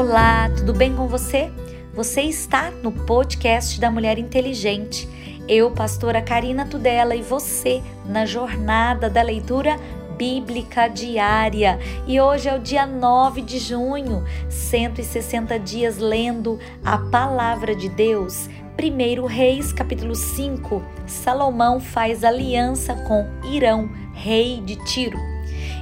Olá, tudo bem com você? Você está no podcast da Mulher Inteligente. Eu, pastora Karina Tudela, e você na jornada da leitura bíblica diária. E hoje é o dia 9 de junho, 160 dias lendo a palavra de Deus. 1 Reis, capítulo 5. Salomão faz aliança com Irão, rei de Tiro.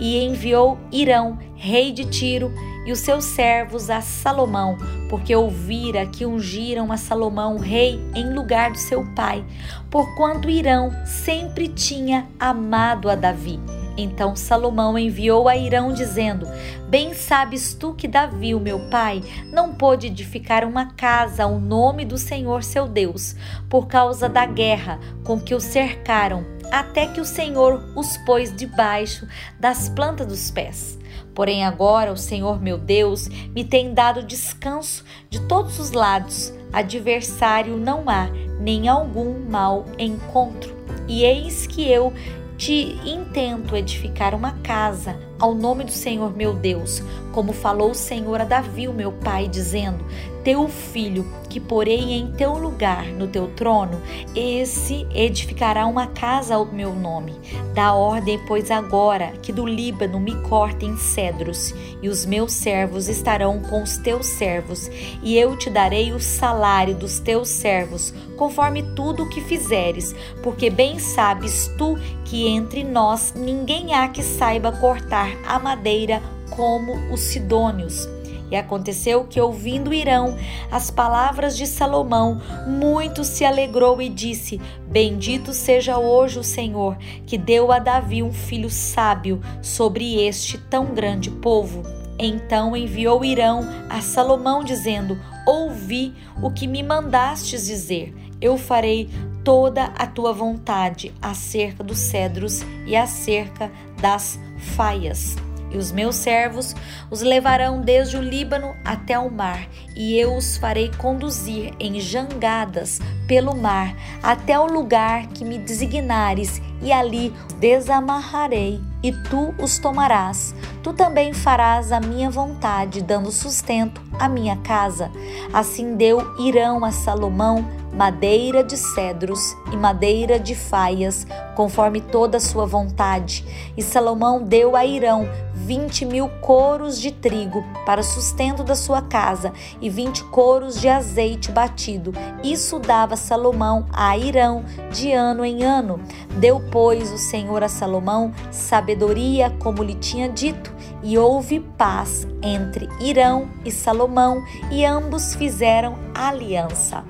E enviou Irão, rei de Tiro, e os seus servos a Salomão, porque ouvira que ungiram a Salomão rei em lugar do seu pai, porquanto Irão sempre tinha amado a Davi. Então Salomão enviou a Irão, dizendo: Bem sabes tu que Davi, o meu pai, não pôde edificar uma casa ao nome do Senhor seu Deus, por causa da guerra com que o cercaram, até que o Senhor os pôs debaixo das plantas dos pés. Porém, agora o Senhor meu Deus me tem dado descanso de todos os lados. Adversário não há, nem algum mal encontro. E eis que eu te intento edificar uma casa ao nome do Senhor meu Deus, como falou o Senhor a Davi, o meu pai, dizendo: Teu filho, que porei em teu lugar no teu trono, esse edificará uma casa ao meu nome. Dá ordem, pois, agora que do Líbano me cortem cedros, e os meus servos estarão com os teus servos, e eu te darei o salário dos teus servos, conforme tudo o que fizeres, porque bem sabes tu que entre nós ninguém há que saiba cortar a madeira como os sidônios. E aconteceu que, ouvindo Irão as palavras de Salomão, muito se alegrou e disse: Bendito seja hoje o Senhor, que deu a Davi um filho sábio sobre este tão grande povo. Então enviou Irão a Salomão, dizendo: Ouvi o que me mandastes dizer. Eu farei toda a tua vontade acerca dos cedros e acerca das faias. E os meus servos os levarão desde o Líbano até o mar, e eu os farei conduzir em jangadas pelo mar até o lugar que me designares, e ali desamarrarei, e tu os tomarás. Tu também farás a minha vontade, dando sustento à minha casa. Assim deu Irão a Salomão madeira de cedros e madeira de faias, conforme toda a sua vontade. E Salomão deu a Irão vinte mil coros de trigo para sustento da sua casa e vinte coros de azeite batido. Isso dava Salomão a Irão de ano em ano. Deu, pois, o Senhor a Salomão sabedoria, como lhe tinha dito, e houve paz entre Irão e Salomão, e ambos fizeram aliança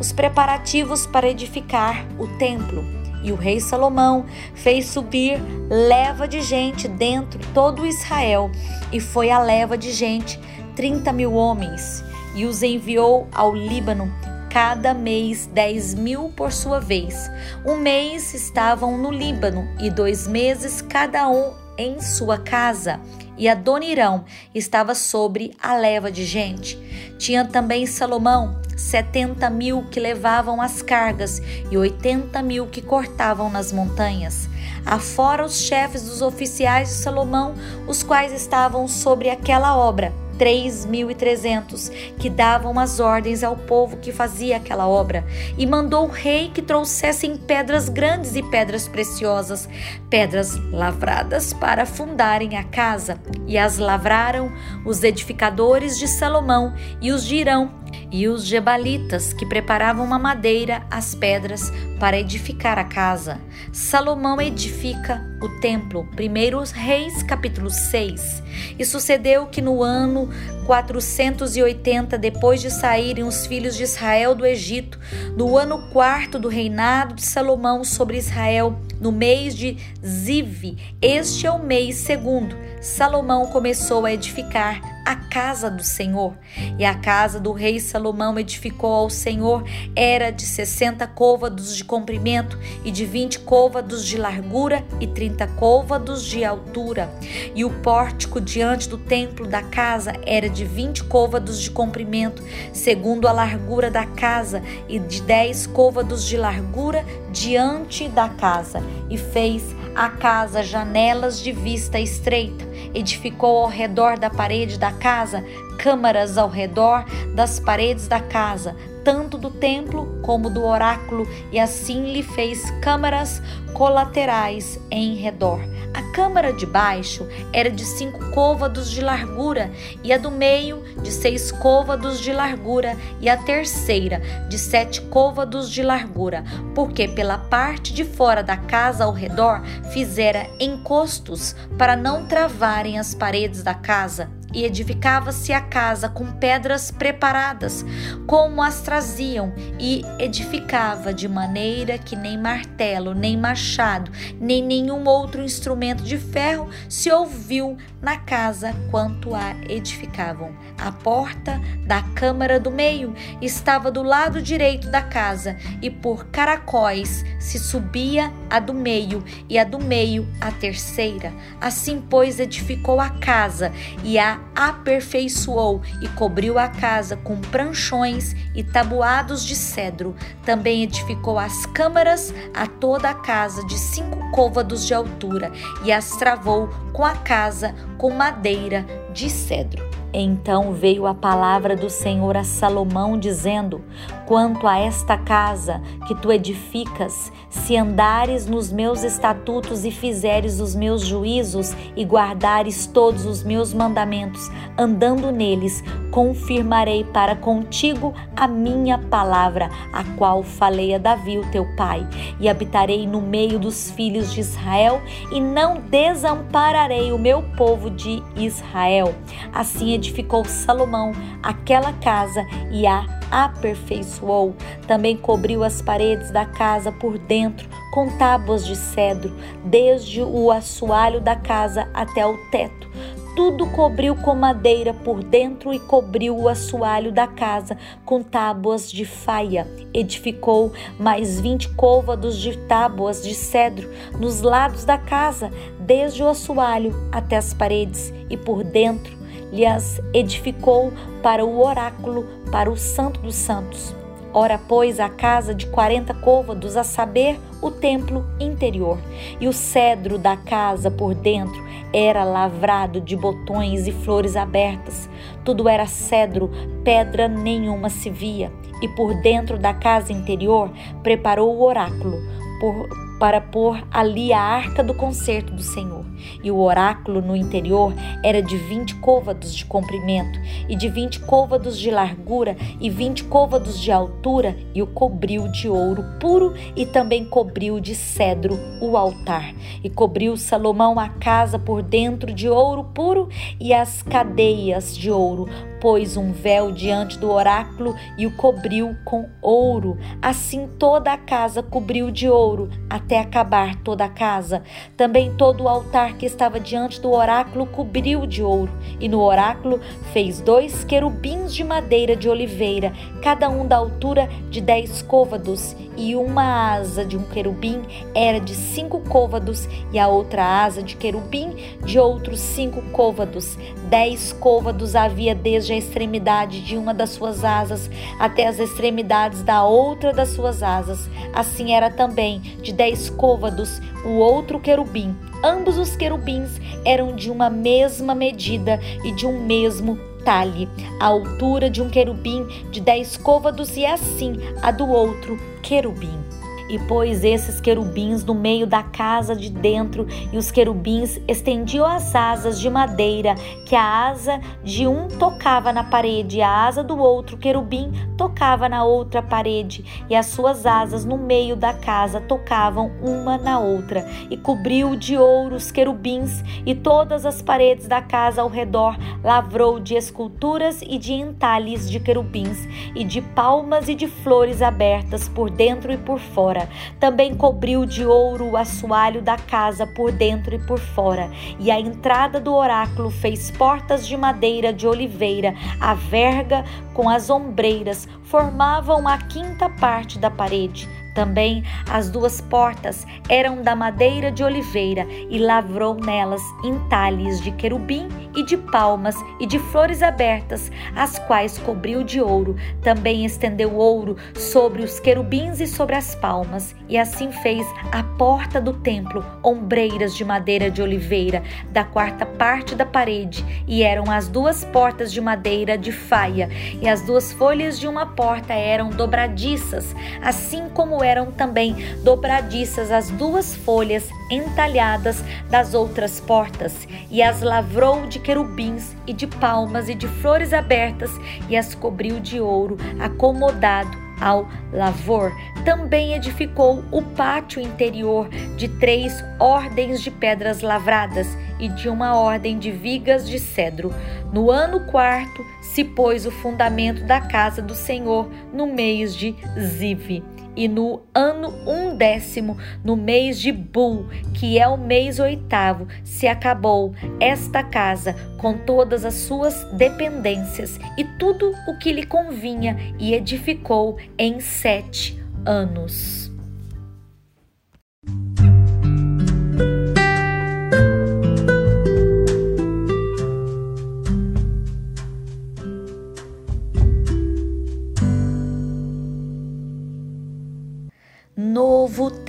os preparativos para edificar o templo. E o rei Salomão fez subir leva de gente dentro todo Israel, e foi a leva de gente, trinta mil homens, e os enviou ao Líbano, cada mês dez mil por sua vez. Um mês estavam no Líbano, e dois meses cada um em sua casa e Adonirão estava sobre a leva de gente. Tinha também Salomão setenta mil que levavam as cargas e oitenta mil que cortavam nas montanhas. Afora os chefes dos oficiais de Salomão, os quais estavam sobre aquela obra 3.300 que davam as ordens ao povo que fazia aquela obra, e mandou o rei que trouxessem pedras grandes e pedras preciosas, pedras lavradas para fundarem a casa, e as lavraram os edificadores de Salomão e os de Irão e os gebalitas que preparavam uma madeira, as pedras para edificar a casa. Salomão edifica o templo. 1 Reis, capítulo 6. E sucedeu que no ano 480 depois de saírem os filhos de Israel do Egito, no ano quarto do reinado de Salomão sobre Israel, no mês de Ziv, este é o mês segundo, Salomão começou a edificar a casa do Senhor. E a casa do rei Salomão edificou ao Senhor era de sessenta côvados de comprimento e de vinte côvados de largura e trinta côvados de altura. E o pórtico diante do templo da casa era de vinte côvados de comprimento, segundo a largura da casa, e de dez côvados de largura diante da casa. E fez à casa janelas de vista estreita. Edificou ao redor da parede da casa câmaras ao redor das paredes da casa, tanto do templo como do oráculo, e assim lhe fez câmaras colaterais em redor. A câmara de baixo era de cinco côvados de largura, e a do meio de seis côvados de largura, e a terceira de sete côvados de largura, porque pela parte de fora da casa ao redor fizera encostos para não travarem as paredes da casa e edificava-se a casa com pedras preparadas, como as traziam, e edificava de maneira que nem martelo, nem machado, nem nenhum outro instrumento de ferro se ouviu na casa quanto a edificavam. A porta da câmara do meio estava do lado direito da casa, e por caracóis se subia a do meio, e a do meio a terceira. Assim, pois, edificou a casa e a aperfeiçoou e cobriu a casa com pranchões e tabuados de cedro. Também edificou as câmaras a toda a casa de cinco côvados de altura e as travou com a casa com madeira de cedro. Então veio a palavra do Senhor a Salomão, dizendo: Quanto a esta casa que tu edificas, se andares nos meus estatutos e fizeres os meus juízos e guardares todos os meus mandamentos, andando neles, confirmarei para contigo a minha palavra, a qual falei a Davi, o teu pai, e habitarei no meio dos filhos de Israel e não desampararei o meu povo de Israel. Assim edificou Salomão aquela casa e a aperfeiçoou. Também cobriu as paredes da casa por dentro com tábuas de cedro, desde o assoalho da casa até o teto. Tudo cobriu com madeira por dentro e cobriu o assoalho da casa com tábuas de faia. Edificou mais vinte côvados de tábuas de cedro nos lados da casa, desde o assoalho até as paredes, e por dentro lhes edificou para o oráculo, para o Santo dos Santos. Ora, pois, a casa de quarenta côvados, a saber, o templo interior. E o cedro da casa por dentro era lavrado de botões e flores abertas. Tudo era cedro, pedra nenhuma se via. E por dentro da casa interior preparou o oráculo por, para pôr ali a arca do concerto do Senhor e o oráculo no interior era de vinte côvados de comprimento e de vinte côvados de largura e vinte côvados de altura, e o cobriu de ouro puro e também cobriu de cedro o altar. E cobriu Salomão a casa por dentro de ouro puro e as cadeias de ouro, pôs um véu diante do oráculo e o cobriu com ouro. Assim toda a casa cobriu de ouro até acabar toda a casa. Também todo o altar que estava diante do oráculo cobriu de ouro, e no oráculo fez dois querubins de madeira de oliveira, cada um da altura de dez côvados, e uma asa de um querubim era de cinco côvados, e a outra asa de querubim de outros cinco côvados. Dez côvados havia desde a extremidade de uma das suas asas até as extremidades da outra das suas asas. Assim era também de dez côvados o outro querubim. Ambos os querubins eram de uma mesma medida e de um mesmo talhe, a altura de um querubim de dez côvados e assim a do outro querubim e pôs esses querubins no meio da casa de dentro, e os querubins estendiam as asas de madeira, que a asa de um tocava na parede, e a asa do outro querubim tocava na outra parede, e as suas asas no meio da casa tocavam uma na outra, e cobriu de ouro os querubins, e todas as paredes da casa ao redor lavrou de esculturas e de entalhes de querubins, e de palmas e de flores abertas por dentro e por fora fora. Também cobriu de ouro o assoalho da casa por dentro e por fora. E a entrada do oráculo fez portas de madeira de oliveira. A verga com as ombreiras formavam a quinta parte da parede. Também as duas portas eram da madeira de oliveira e lavrou nelas entalhes de querubim e de palmas e de flores abertas, as quais cobriu de ouro. Também estendeu ouro sobre os querubins e sobre as palmas, e assim fez a porta do templo, ombreiras de madeira de oliveira, da quarta parte da parede, e eram as duas portas de madeira de faia, e as duas folhas de uma porta eram dobradiças, assim como eram também dobradiças as duas folhas entalhadas das outras portas, e as lavrou de querubins e de palmas e de flores abertas, e as cobriu de ouro, acomodado ao lavor. Também edificou o pátio interior de três ordens de pedras lavradas e de uma ordem de vigas de cedro. No ano quarto se pôs o fundamento da casa do Senhor no mês de Zive e no ano undécimo, no mês de Bul, que é o mês oitavo, se acabou esta casa com todas as suas dependências e tudo o que lhe convinha, e edificou em sete anos.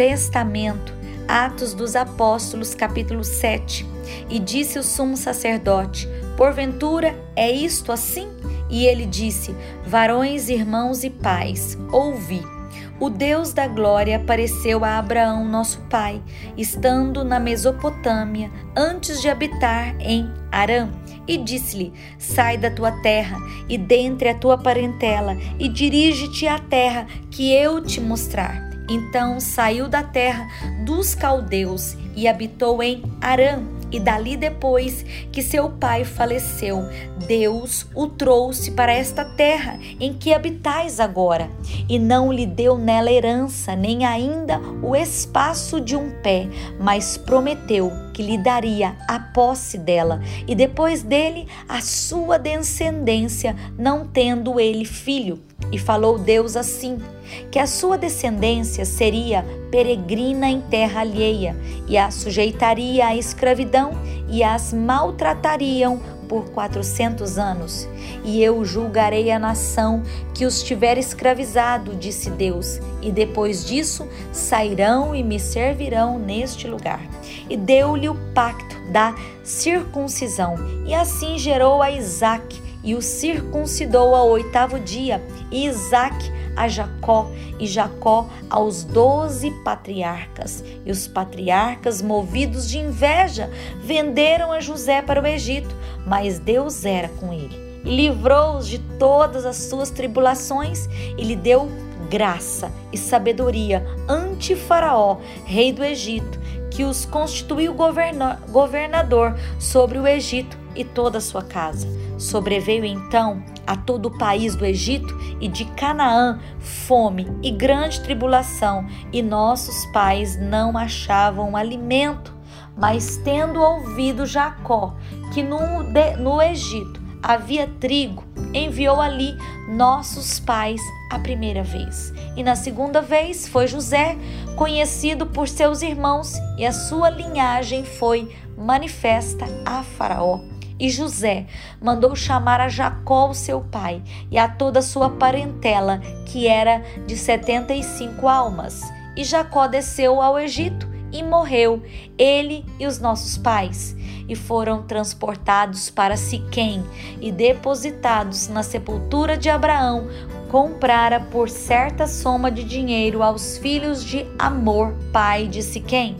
Testamento, Atos dos Apóstolos, capítulo 7. E disse o sumo sacerdote: Porventura é isto assim? E ele disse: Varões, irmãos e pais, ouvi. O Deus da glória apareceu a Abraão, nosso pai, estando na Mesopotâmia, antes de habitar em Arã, e disse-lhe: Sai da tua terra e dentre a tua parentela, e dirige-te à terra que eu te mostrar. Então saiu da terra dos caldeus e habitou em Arã. E dali depois que seu pai faleceu, Deus o trouxe para esta terra em que habitais agora, e não lhe deu nela herança, nem ainda o espaço de um pé, mas prometeu que lhe daria a posse dela, e depois dele a sua descendência, não tendo ele filho. E falou Deus assim: que a sua descendência seria peregrina em terra alheia, e a sujeitaria à escravidão e as maltratariam por quatrocentos anos. E eu julgarei a nação que os tiver escravizado, disse Deus, e depois disso sairão e me servirão neste lugar. E deu-lhe o pacto da circuncisão, e assim gerou a Isaque, e o circuncidou ao oitavo dia, e Isaque a Jacó e Jacó aos doze patriarcas. E os patriarcas, movidos de inveja, venderam a José para o Egito, mas Deus era com ele e livrou-os de todas as suas tribulações e lhe deu graça e sabedoria ante Faraó, rei do Egito, que os constituiu governador sobre o Egito e toda a sua casa. Sobreveio então a todo o país do Egito e de Canaã fome e grande tribulação, e nossos pais não achavam alimento. Mas tendo ouvido Jacó que no, no Egito havia trigo, enviou ali nossos pais a primeira vez. E na segunda vez foi José, conhecido por seus irmãos, e a sua linhagem foi manifesta a Faraó. E José mandou chamar a Jacó, seu pai, e a toda a sua parentela, que era de setenta e cinco almas. E Jacó desceu ao Egito e morreu, ele e os nossos pais, e foram transportados para Siquém e depositados na sepultura de Abraão, comprara por certa soma de dinheiro aos filhos de Amor, pai de Siquém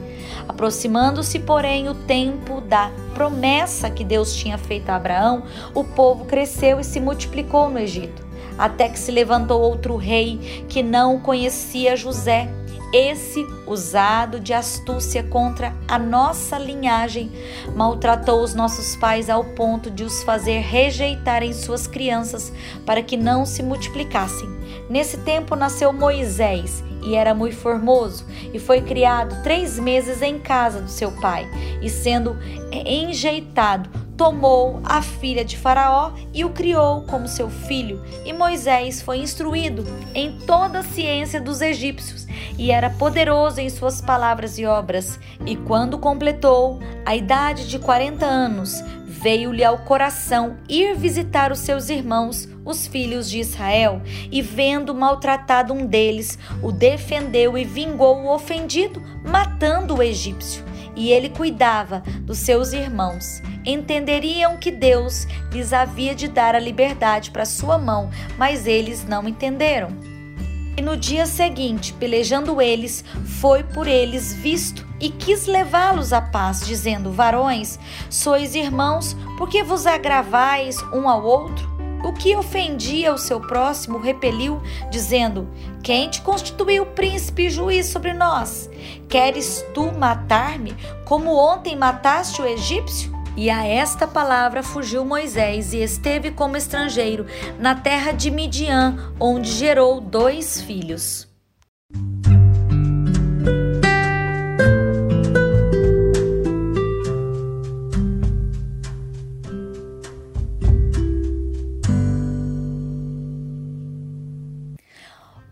Aproximando-se, porém, o tempo da promessa que Deus tinha feito a Abraão, o povo cresceu e se multiplicou no Egito, até que se levantou outro rei que não conhecia José. Esse, usado de astúcia contra a nossa linhagem, maltratou os nossos pais ao ponto de os fazer rejeitarem suas crianças para que não se multiplicassem. Nesse tempo nasceu Moisés e era muito formoso, e foi criado três meses em casa do seu pai, e sendo enjeitado, tomou a filha de Faraó e o criou como seu filho. E Moisés foi instruído em toda a ciência dos egípcios e era poderoso em suas palavras e obras. E quando completou a idade de 40 anos, veio-lhe ao coração ir visitar os seus irmãos, os filhos de Israel, e vendo maltratado um deles, o defendeu e vingou o ofendido, matando o egípcio. E ele cuidava dos seus irmãos. Entenderiam que Deus lhes havia de dar a liberdade para sua mão, mas eles não entenderam. E no dia seguinte, pelejando eles, foi por eles visto e quis levá-los à paz, dizendo: Varões, sois irmãos, porque vos agravais um ao outro? O que ofendia o seu próximo repeliu, dizendo: Quem te constituiu príncipe e juiz sobre nós? Queres tu matar-me, como ontem mataste o egípcio? E a esta palavra fugiu Moisés e esteve como estrangeiro na terra de Midian, onde gerou dois filhos.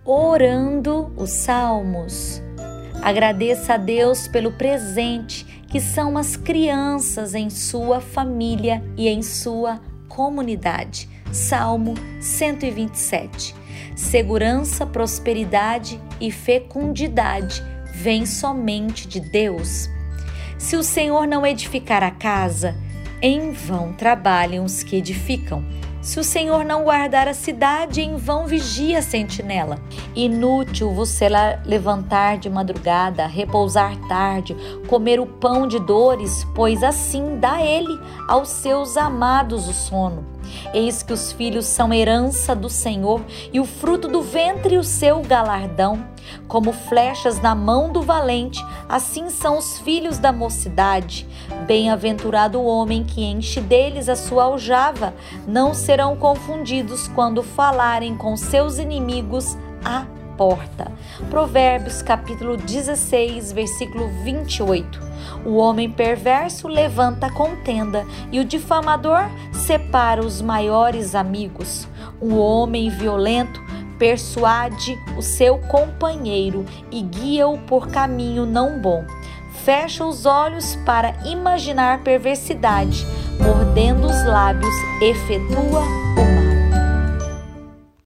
Orando os Salmos. Agradeça a Deus pelo presente que são as crianças em sua família e em sua comunidade. Salmo 127. Segurança, prosperidade e fecundidade vêm somente de Deus. Se o Senhor não edificar a casa, em vão trabalham os que edificam. Se o Senhor não guardar a cidade, em vão vigia a sentinela. Inútil você levantar de madrugada, repousar tarde, comer o pão de dores, pois assim dá ele aos seus amados o sono. Eis que os filhos são herança do Senhor e o fruto do ventre o seu galardão. Como flechas na mão do valente, assim são os filhos da mocidade. Bem-aventurado o homem que enche deles a sua aljava, não serão confundidos quando falarem com seus inimigos a porta. Provérbios capítulo 16, versículo 28. O homem perverso levanta contenda e o difamador separa os maiores amigos. O homem violento persuade o seu companheiro e guia-o por caminho não bom. Fecha os olhos para imaginar perversidade, mordendo os lábios, efetua o